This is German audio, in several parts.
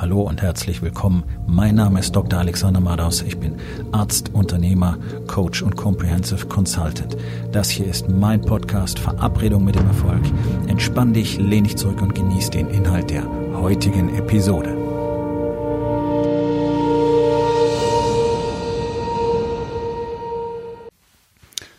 Hallo und herzlich willkommen. Mein Name ist Dr. Alexander Madaus. Ich bin Arzt, Unternehmer, Coach und Comprehensive Consultant. Das hier ist mein Podcast Verabredung mit dem Erfolg. Entspann dich, lehn dich zurück und genieß den Inhalt der heutigen Episode.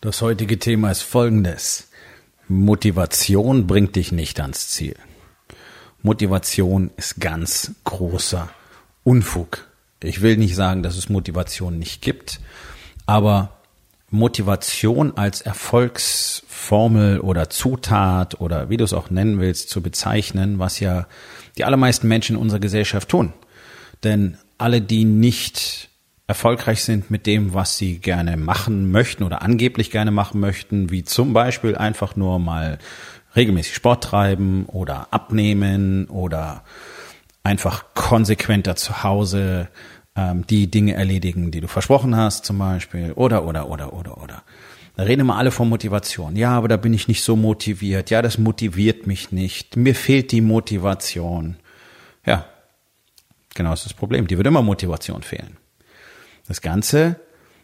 Das heutige Thema ist folgendes. Motivation bringt dich nicht ans Ziel. Motivation ist ganz großer Unfug. Ich will nicht sagen, dass es Motivation nicht gibt, aber Motivation als Erfolgsformel oder Zutat oder wie du es auch nennen willst, zu bezeichnen, was ja die allermeisten Menschen in unserer Gesellschaft tun. Denn alle, die nicht erfolgreich sind mit dem, was sie gerne machen möchten oder angeblich gerne machen möchten, wie zum Beispiel einfach nur mal regelmäßig Sport treiben oder abnehmen oder einfach konsequenter zu Hause ähm, die Dinge erledigen, die du versprochen hast, zum Beispiel, oder, oder, oder, oder, oder. Da reden immer alle von Motivation. Ja, aber da bin ich nicht so motiviert. Ja, das motiviert mich nicht. Mir fehlt die Motivation. Ja, genau ist das Problem. Die wird immer Motivation fehlen. Das Ganze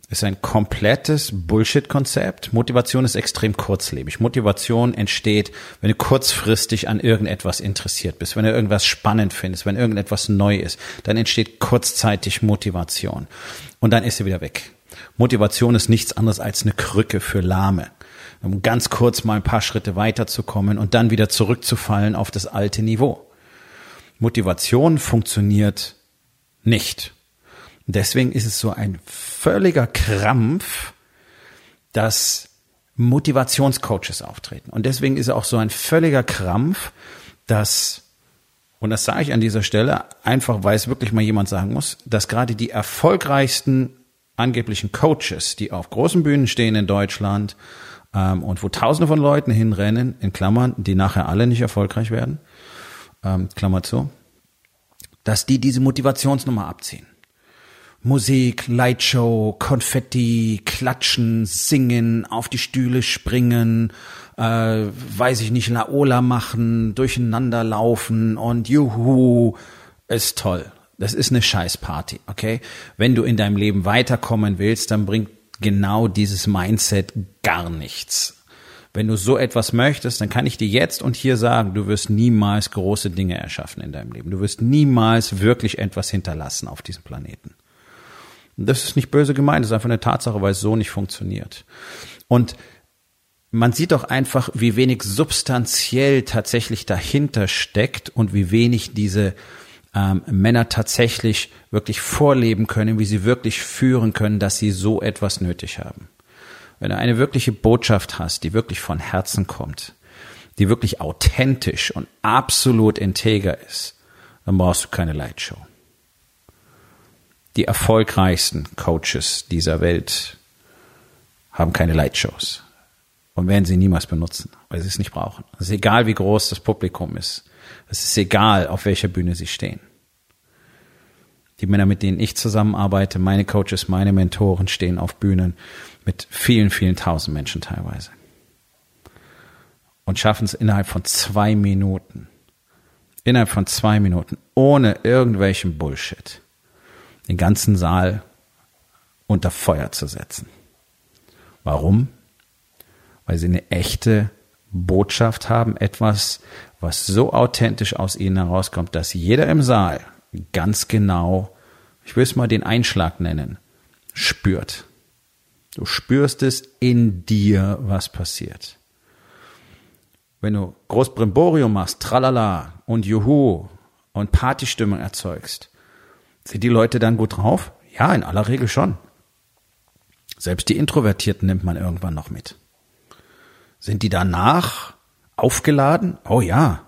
ist ein komplettes Bullshit-Konzept. Motivation ist extrem kurzlebig. Motivation entsteht, wenn du kurzfristig an irgendetwas interessiert bist, wenn du irgendwas spannend findest, wenn irgendetwas neu ist, dann entsteht kurzzeitig Motivation. Und dann ist sie wieder weg. Motivation ist nichts anderes als eine Krücke für Lahme. Um ganz kurz mal ein paar Schritte weiterzukommen und dann wieder zurückzufallen auf das alte Niveau. Motivation funktioniert nicht. Deswegen ist es so ein völliger Krampf, dass Motivationscoaches auftreten. Und deswegen ist es auch so ein völliger Krampf, dass, und das sage ich an dieser Stelle, einfach weil es wirklich mal jemand sagen muss, dass gerade die erfolgreichsten angeblichen Coaches, die auf großen Bühnen stehen in Deutschland ähm, und wo Tausende von Leuten hinrennen, in Klammern, die nachher alle nicht erfolgreich werden, ähm, Klammer zu, dass die diese Motivationsnummer abziehen. Musik, Lightshow, Konfetti, Klatschen, Singen, auf die Stühle springen, äh, weiß ich nicht, Laola machen, durcheinander laufen und juhu, ist toll. Das ist eine Scheißparty, okay? Wenn du in deinem Leben weiterkommen willst, dann bringt genau dieses Mindset gar nichts. Wenn du so etwas möchtest, dann kann ich dir jetzt und hier sagen, du wirst niemals große Dinge erschaffen in deinem Leben. Du wirst niemals wirklich etwas hinterlassen auf diesem Planeten. Das ist nicht böse gemeint, das ist einfach eine Tatsache, weil es so nicht funktioniert. Und man sieht doch einfach, wie wenig substanziell tatsächlich dahinter steckt und wie wenig diese ähm, Männer tatsächlich wirklich vorleben können, wie sie wirklich führen können, dass sie so etwas nötig haben. Wenn du eine wirkliche Botschaft hast, die wirklich von Herzen kommt, die wirklich authentisch und absolut integer ist, dann brauchst du keine Lightshow die erfolgreichsten Coaches dieser Welt haben keine Lightshows und werden sie niemals benutzen, weil sie es nicht brauchen. Es ist egal, wie groß das Publikum ist. Es ist egal, auf welcher Bühne sie stehen. Die Männer, mit denen ich zusammenarbeite, meine Coaches, meine Mentoren stehen auf Bühnen mit vielen, vielen tausend Menschen teilweise. Und schaffen es innerhalb von zwei Minuten, innerhalb von zwei Minuten, ohne irgendwelchen Bullshit, den ganzen Saal unter Feuer zu setzen. Warum? Weil sie eine echte Botschaft haben, etwas, was so authentisch aus ihnen herauskommt, dass jeder im Saal ganz genau, ich will es mal den Einschlag nennen, spürt. Du spürst es in dir, was passiert. Wenn du Großbrimborium machst, tralala und juhu und Partystimmung erzeugst, sind die Leute dann gut drauf? Ja, in aller Regel schon. Selbst die Introvertierten nimmt man irgendwann noch mit. Sind die danach aufgeladen? Oh ja.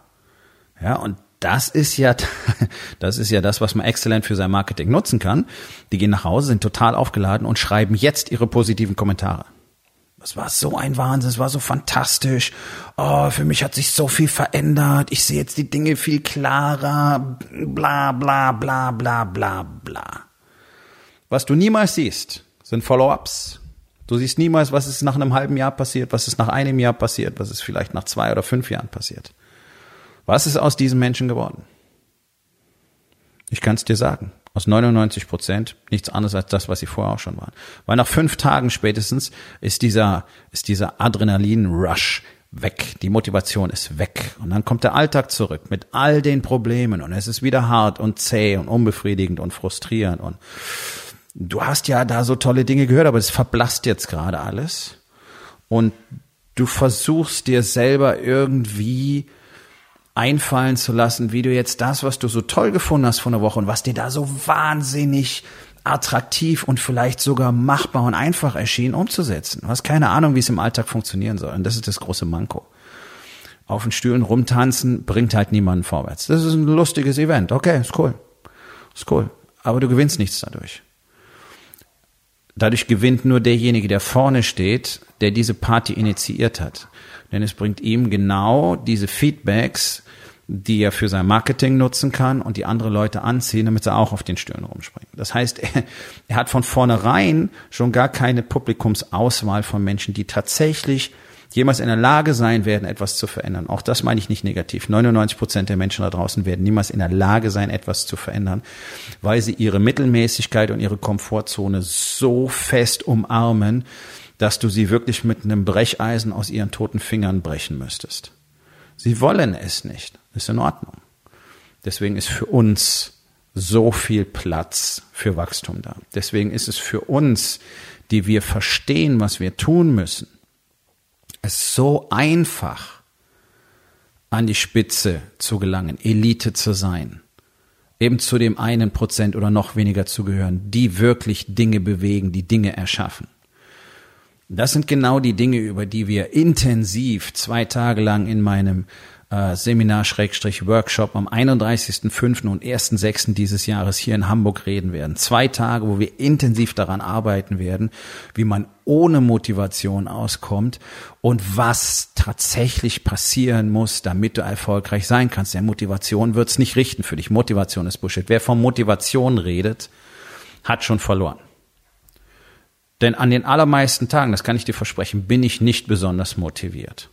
Ja, und das ist ja, das ist ja das, was man exzellent für sein Marketing nutzen kann. Die gehen nach Hause, sind total aufgeladen und schreiben jetzt ihre positiven Kommentare. Es war so ein Wahnsinn, es war so fantastisch. Oh, für mich hat sich so viel verändert. Ich sehe jetzt die Dinge viel klarer. Bla bla bla bla bla bla. Was du niemals siehst, sind Follow-ups. Du siehst niemals, was ist nach einem halben Jahr passiert, was ist nach einem Jahr passiert, was ist vielleicht nach zwei oder fünf Jahren passiert. Was ist aus diesen Menschen geworden? Ich kann es dir sagen. Aus 99 Prozent nichts anderes als das, was sie vorher auch schon waren. Weil nach fünf Tagen spätestens ist dieser, ist dieser Adrenalin-Rush weg. Die Motivation ist weg. Und dann kommt der Alltag zurück mit all den Problemen und es ist wieder hart und zäh und unbefriedigend und frustrierend und du hast ja da so tolle Dinge gehört, aber es verblasst jetzt gerade alles. Und du versuchst dir selber irgendwie einfallen zu lassen, wie du jetzt das, was du so toll gefunden hast vor einer Woche und was dir da so wahnsinnig attraktiv und vielleicht sogar machbar und einfach erschien, umzusetzen. Du hast keine Ahnung, wie es im Alltag funktionieren soll. Und das ist das große Manko. Auf den Stühlen rumtanzen bringt halt niemanden vorwärts. Das ist ein lustiges Event. Okay, ist cool. Ist cool. Aber du gewinnst nichts dadurch. Dadurch gewinnt nur derjenige, der vorne steht, der diese Party initiiert hat. Denn es bringt ihm genau diese Feedbacks, die er für sein Marketing nutzen kann und die andere Leute anziehen, damit sie auch auf den Stühlen rumspringen. Das heißt, er, er hat von vornherein schon gar keine Publikumsauswahl von Menschen, die tatsächlich jemals in der Lage sein werden, etwas zu verändern. Auch das meine ich nicht negativ. 99 Prozent der Menschen da draußen werden niemals in der Lage sein, etwas zu verändern, weil sie ihre Mittelmäßigkeit und ihre Komfortzone so fest umarmen, dass du sie wirklich mit einem Brecheisen aus ihren toten Fingern brechen müsstest. Sie wollen es nicht. Ist in Ordnung. Deswegen ist für uns so viel Platz für Wachstum da. Deswegen ist es für uns, die wir verstehen, was wir tun müssen, es so einfach, an die Spitze zu gelangen, Elite zu sein, eben zu dem einen Prozent oder noch weniger zu gehören, die wirklich Dinge bewegen, die Dinge erschaffen. Das sind genau die Dinge, über die wir intensiv zwei Tage lang in meinem äh, Seminar-Workshop am 31.05. und 1.06. dieses Jahres hier in Hamburg reden werden. Zwei Tage, wo wir intensiv daran arbeiten werden, wie man ohne Motivation auskommt und was tatsächlich passieren muss, damit du erfolgreich sein kannst. Der Motivation wird's nicht richten für dich. Motivation ist Bullshit. Wer von Motivation redet, hat schon verloren. Denn an den allermeisten Tagen, das kann ich dir versprechen, bin ich nicht besonders motiviert.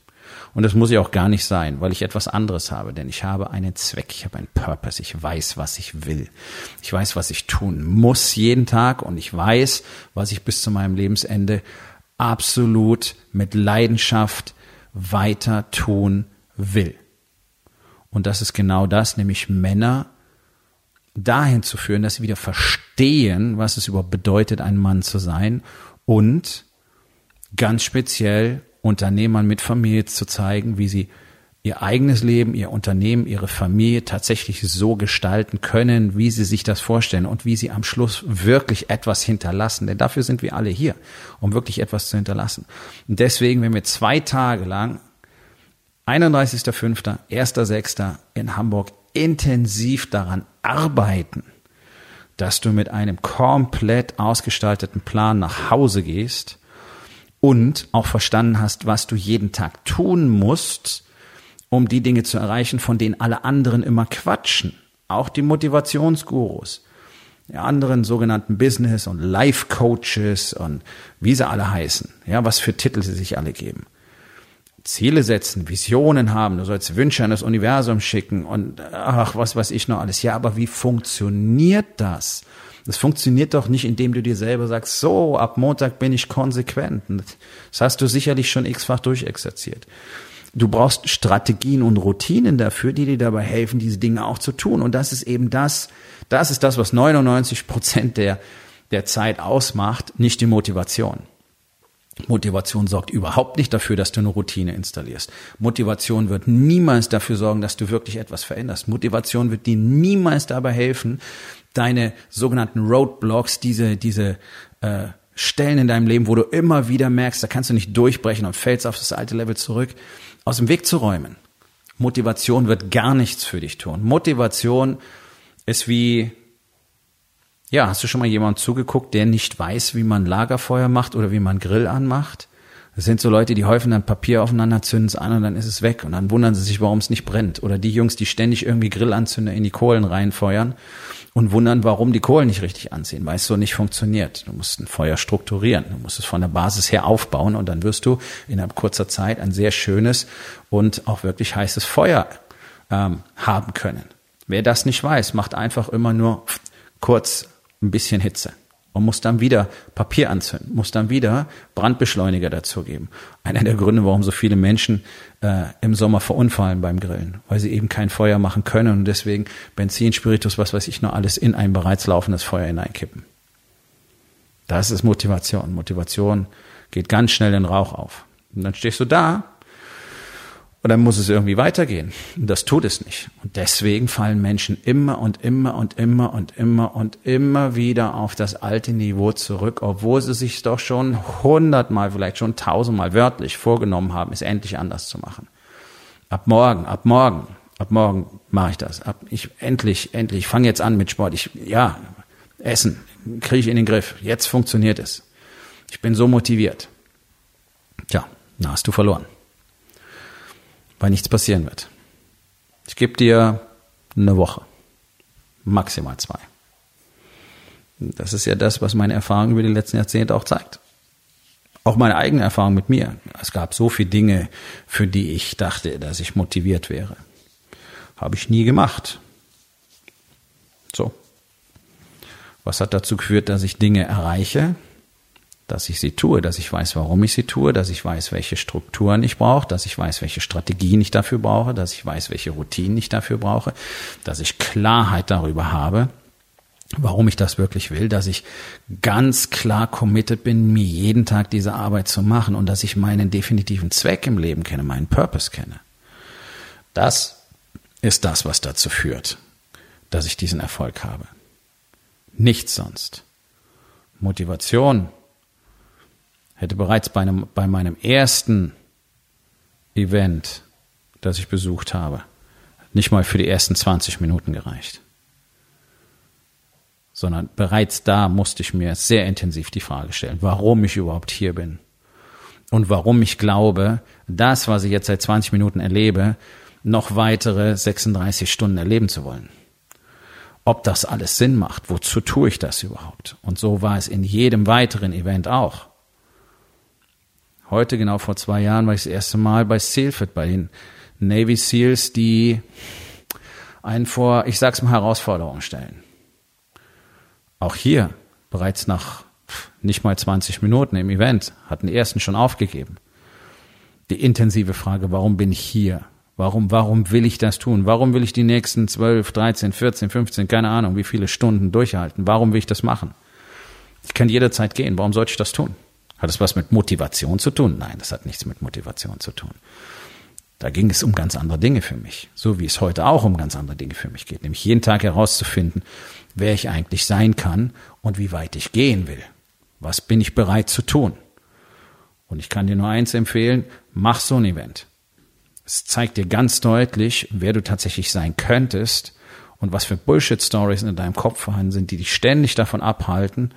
Und das muss ich auch gar nicht sein, weil ich etwas anderes habe, denn ich habe einen Zweck, ich habe einen Purpose, ich weiß, was ich will. Ich weiß, was ich tun muss jeden Tag und ich weiß, was ich bis zu meinem Lebensende absolut mit Leidenschaft weiter tun will. Und das ist genau das, nämlich Männer dahin zu führen, dass sie wieder verstehen, was es überhaupt bedeutet, ein Mann zu sein und ganz speziell Unternehmern mit Familie zu zeigen, wie sie ihr eigenes Leben, ihr Unternehmen, ihre Familie tatsächlich so gestalten können, wie sie sich das vorstellen und wie sie am Schluss wirklich etwas hinterlassen. Denn dafür sind wir alle hier, um wirklich etwas zu hinterlassen. Und deswegen, wenn wir zwei Tage lang, 31.05., 1.06. in Hamburg intensiv daran arbeiten, dass du mit einem komplett ausgestalteten Plan nach Hause gehst, und auch verstanden hast, was du jeden Tag tun musst, um die Dinge zu erreichen, von denen alle anderen immer quatschen. Auch die Motivationsgurus, die anderen sogenannten Business- und Life-Coaches und wie sie alle heißen, ja, was für Titel sie sich alle geben. Ziele setzen, Visionen haben, du sollst Wünsche an das Universum schicken und ach, was weiß ich noch alles. Ja, aber wie funktioniert das? Das funktioniert doch nicht, indem du dir selber sagst, so, ab Montag bin ich konsequent. Das hast du sicherlich schon x-fach durchexerziert. Du brauchst Strategien und Routinen dafür, die dir dabei helfen, diese Dinge auch zu tun. Und das ist eben das, das ist das, was 99 Prozent der, der Zeit ausmacht, nicht die Motivation. Motivation sorgt überhaupt nicht dafür, dass du eine Routine installierst. Motivation wird niemals dafür sorgen, dass du wirklich etwas veränderst. Motivation wird dir niemals dabei helfen, deine sogenannten Roadblocks, diese, diese äh, Stellen in deinem Leben, wo du immer wieder merkst, da kannst du nicht durchbrechen und fällst auf das alte Level zurück, aus dem Weg zu räumen. Motivation wird gar nichts für dich tun. Motivation ist wie, ja, hast du schon mal jemanden zugeguckt, der nicht weiß, wie man Lagerfeuer macht oder wie man Grill anmacht? Das sind so Leute, die häufen dann Papier aufeinander, zünden es an und dann ist es weg und dann wundern sie sich, warum es nicht brennt. Oder die Jungs, die ständig irgendwie Grillanzünder in die Kohlen reinfeuern und wundern, warum die Kohlen nicht richtig anziehen, weil es so nicht funktioniert. Du musst ein Feuer strukturieren, du musst es von der Basis her aufbauen und dann wirst du innerhalb kurzer Zeit ein sehr schönes und auch wirklich heißes Feuer ähm, haben können. Wer das nicht weiß, macht einfach immer nur kurz ein bisschen Hitze und muss dann wieder Papier anzünden, muss dann wieder Brandbeschleuniger dazugeben. Einer der Gründe, warum so viele Menschen äh, im Sommer verunfallen beim Grillen, weil sie eben kein Feuer machen können und deswegen Benzin, Spiritus, was weiß ich nur alles in ein bereits laufendes Feuer hineinkippen. Das ist Motivation. Motivation geht ganz schnell in Rauch auf. Und dann stehst du da und dann muss es irgendwie weitergehen. Und das tut es nicht. Und deswegen fallen Menschen immer und immer und immer und immer und immer wieder auf das alte Niveau zurück, obwohl sie sich doch schon hundertmal, vielleicht schon tausendmal wörtlich vorgenommen haben, es endlich anders zu machen. Ab morgen, ab morgen, ab morgen mache ich das. Ab ich endlich, endlich, ich fange jetzt an mit Sport. Ich ja, Essen kriege ich in den Griff. Jetzt funktioniert es. Ich bin so motiviert. Tja, na hast du verloren weil nichts passieren wird. Ich gebe dir eine Woche, maximal zwei. Das ist ja das, was meine Erfahrung über die letzten Jahrzehnte auch zeigt. Auch meine eigene Erfahrung mit mir. Es gab so viele Dinge, für die ich dachte, dass ich motiviert wäre. Habe ich nie gemacht. So. Was hat dazu geführt, dass ich Dinge erreiche, dass ich sie tue, dass ich weiß, warum ich sie tue, dass ich weiß, welche Strukturen ich brauche, dass ich weiß, welche Strategien ich dafür brauche, dass ich weiß, welche Routinen ich dafür brauche, dass ich Klarheit darüber habe, warum ich das wirklich will, dass ich ganz klar committed bin, mir jeden Tag diese Arbeit zu machen und dass ich meinen definitiven Zweck im Leben kenne, meinen Purpose kenne. Das ist das, was dazu führt, dass ich diesen Erfolg habe. Nichts sonst. Motivation hätte bereits bei, einem, bei meinem ersten Event, das ich besucht habe, nicht mal für die ersten 20 Minuten gereicht. Sondern bereits da musste ich mir sehr intensiv die Frage stellen, warum ich überhaupt hier bin. Und warum ich glaube, das, was ich jetzt seit 20 Minuten erlebe, noch weitere 36 Stunden erleben zu wollen. Ob das alles Sinn macht, wozu tue ich das überhaupt? Und so war es in jedem weiteren Event auch. Heute, genau vor zwei Jahren, war ich das erste Mal bei Sealfit, bei den Navy Seals, die einen vor, ich sag's mal, Herausforderungen stellen. Auch hier, bereits nach nicht mal 20 Minuten im Event, hatten die ersten schon aufgegeben. Die intensive Frage, warum bin ich hier? Warum, warum will ich das tun? Warum will ich die nächsten 12, 13, 14, 15, keine Ahnung, wie viele Stunden durchhalten? Warum will ich das machen? Ich kann jederzeit gehen. Warum sollte ich das tun? Hat es was mit Motivation zu tun? Nein, das hat nichts mit Motivation zu tun. Da ging es um ganz andere Dinge für mich, so wie es heute auch um ganz andere Dinge für mich geht, nämlich jeden Tag herauszufinden, wer ich eigentlich sein kann und wie weit ich gehen will. Was bin ich bereit zu tun? Und ich kann dir nur eins empfehlen, mach so ein Event. Es zeigt dir ganz deutlich, wer du tatsächlich sein könntest und was für Bullshit-Stories in deinem Kopf vorhanden sind, die dich ständig davon abhalten,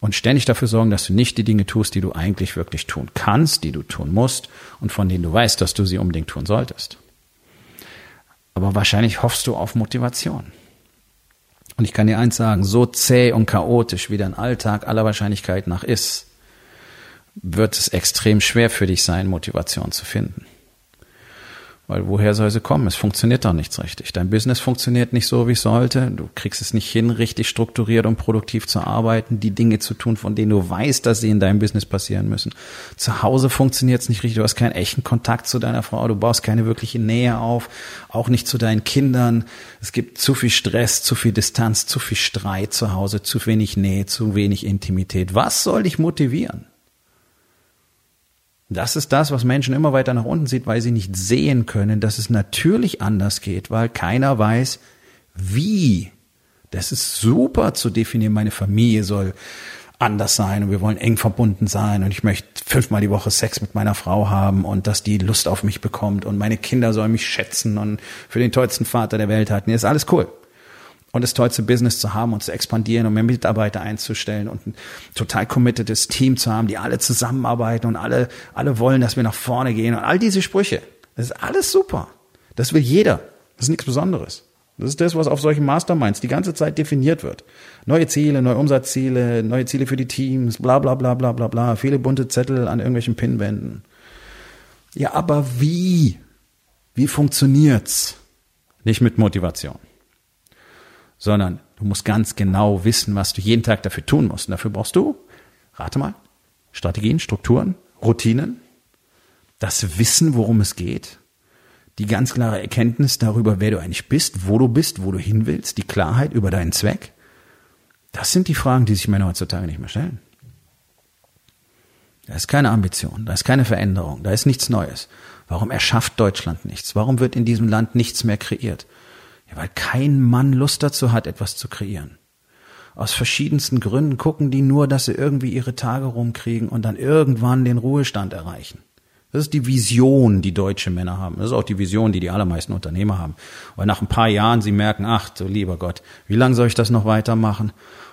und ständig dafür sorgen, dass du nicht die Dinge tust, die du eigentlich wirklich tun kannst, die du tun musst und von denen du weißt, dass du sie unbedingt tun solltest. Aber wahrscheinlich hoffst du auf Motivation. Und ich kann dir eins sagen, so zäh und chaotisch wie dein Alltag aller Wahrscheinlichkeit nach ist, wird es extrem schwer für dich sein, Motivation zu finden. Weil woher soll sie kommen? Es funktioniert doch nichts richtig. Dein Business funktioniert nicht so, wie es sollte. Du kriegst es nicht hin, richtig strukturiert und produktiv zu arbeiten, die Dinge zu tun, von denen du weißt, dass sie in deinem Business passieren müssen. Zu Hause funktioniert es nicht richtig. Du hast keinen echten Kontakt zu deiner Frau. Du baust keine wirkliche Nähe auf. Auch nicht zu deinen Kindern. Es gibt zu viel Stress, zu viel Distanz, zu viel Streit zu Hause, zu wenig Nähe, zu wenig Intimität. Was soll dich motivieren? Das ist das, was Menschen immer weiter nach unten sieht, weil sie nicht sehen können, dass es natürlich anders geht, weil keiner weiß, wie. Das ist super zu definieren. Meine Familie soll anders sein und wir wollen eng verbunden sein und ich möchte fünfmal die Woche Sex mit meiner Frau haben und dass die Lust auf mich bekommt und meine Kinder sollen mich schätzen und für den tollsten Vater der Welt halten. Das ist alles cool und das tollste Business zu haben und zu expandieren und mehr Mitarbeiter einzustellen und ein total committedes Team zu haben, die alle zusammenarbeiten und alle, alle wollen, dass wir nach vorne gehen und all diese Sprüche. Das ist alles super. Das will jeder. Das ist nichts Besonderes. Das ist das, was auf solchen Masterminds die ganze Zeit definiert wird. Neue Ziele, neue Umsatzziele, neue Ziele für die Teams, bla bla bla bla bla bla, viele bunte Zettel an irgendwelchen Pinwänden. Ja, aber wie? Wie funktioniert's? Nicht mit Motivation. Sondern du musst ganz genau wissen, was du jeden Tag dafür tun musst. Und dafür brauchst du, rate mal, Strategien, Strukturen, Routinen, das Wissen, worum es geht, die ganz klare Erkenntnis darüber, wer du eigentlich bist, wo du bist, wo du hin willst, die Klarheit über deinen Zweck. Das sind die Fragen, die sich Männer heutzutage nicht mehr stellen. Da ist keine Ambition, da ist keine Veränderung, da ist nichts Neues. Warum erschafft Deutschland nichts? Warum wird in diesem Land nichts mehr kreiert? Ja, weil kein Mann Lust dazu hat, etwas zu kreieren. Aus verschiedensten Gründen gucken die nur, dass sie irgendwie ihre Tage rumkriegen und dann irgendwann den Ruhestand erreichen. Das ist die Vision, die deutsche Männer haben. Das ist auch die Vision, die die allermeisten Unternehmer haben. Weil nach ein paar Jahren sie merken, ach du lieber Gott, wie lange soll ich das noch weitermachen?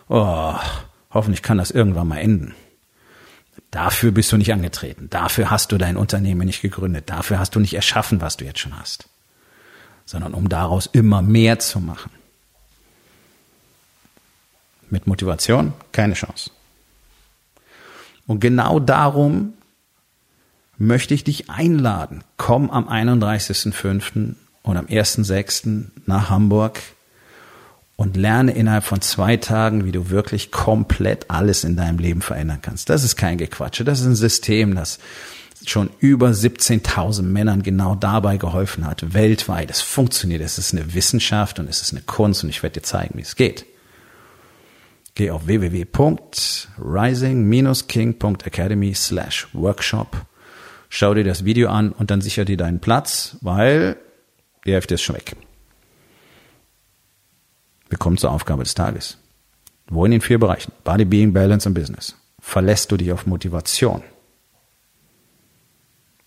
Oh, hoffentlich kann das irgendwann mal enden. Dafür bist du nicht angetreten. Dafür hast du dein Unternehmen nicht gegründet. Dafür hast du nicht erschaffen, was du jetzt schon hast. Sondern um daraus immer mehr zu machen. Mit Motivation keine Chance. Und genau darum möchte ich dich einladen. Komm am 31.05. und am 1.06. nach Hamburg und lerne innerhalb von zwei Tagen, wie du wirklich komplett alles in deinem Leben verändern kannst. Das ist kein Gequatsche, das ist ein System, das schon über 17.000 Männern genau dabei geholfen hat, weltweit. Es funktioniert, es ist eine Wissenschaft und es ist eine Kunst und ich werde dir zeigen, wie es geht. Geh auf www.rising-king.academy slash workshop, schau dir das Video an und dann sicher dir deinen Platz, weil die Hälfte ist schon weg. Wir kommen zur Aufgabe des Tages. Wo in den vier Bereichen Body, Being, Balance und Business verlässt du dich auf Motivation?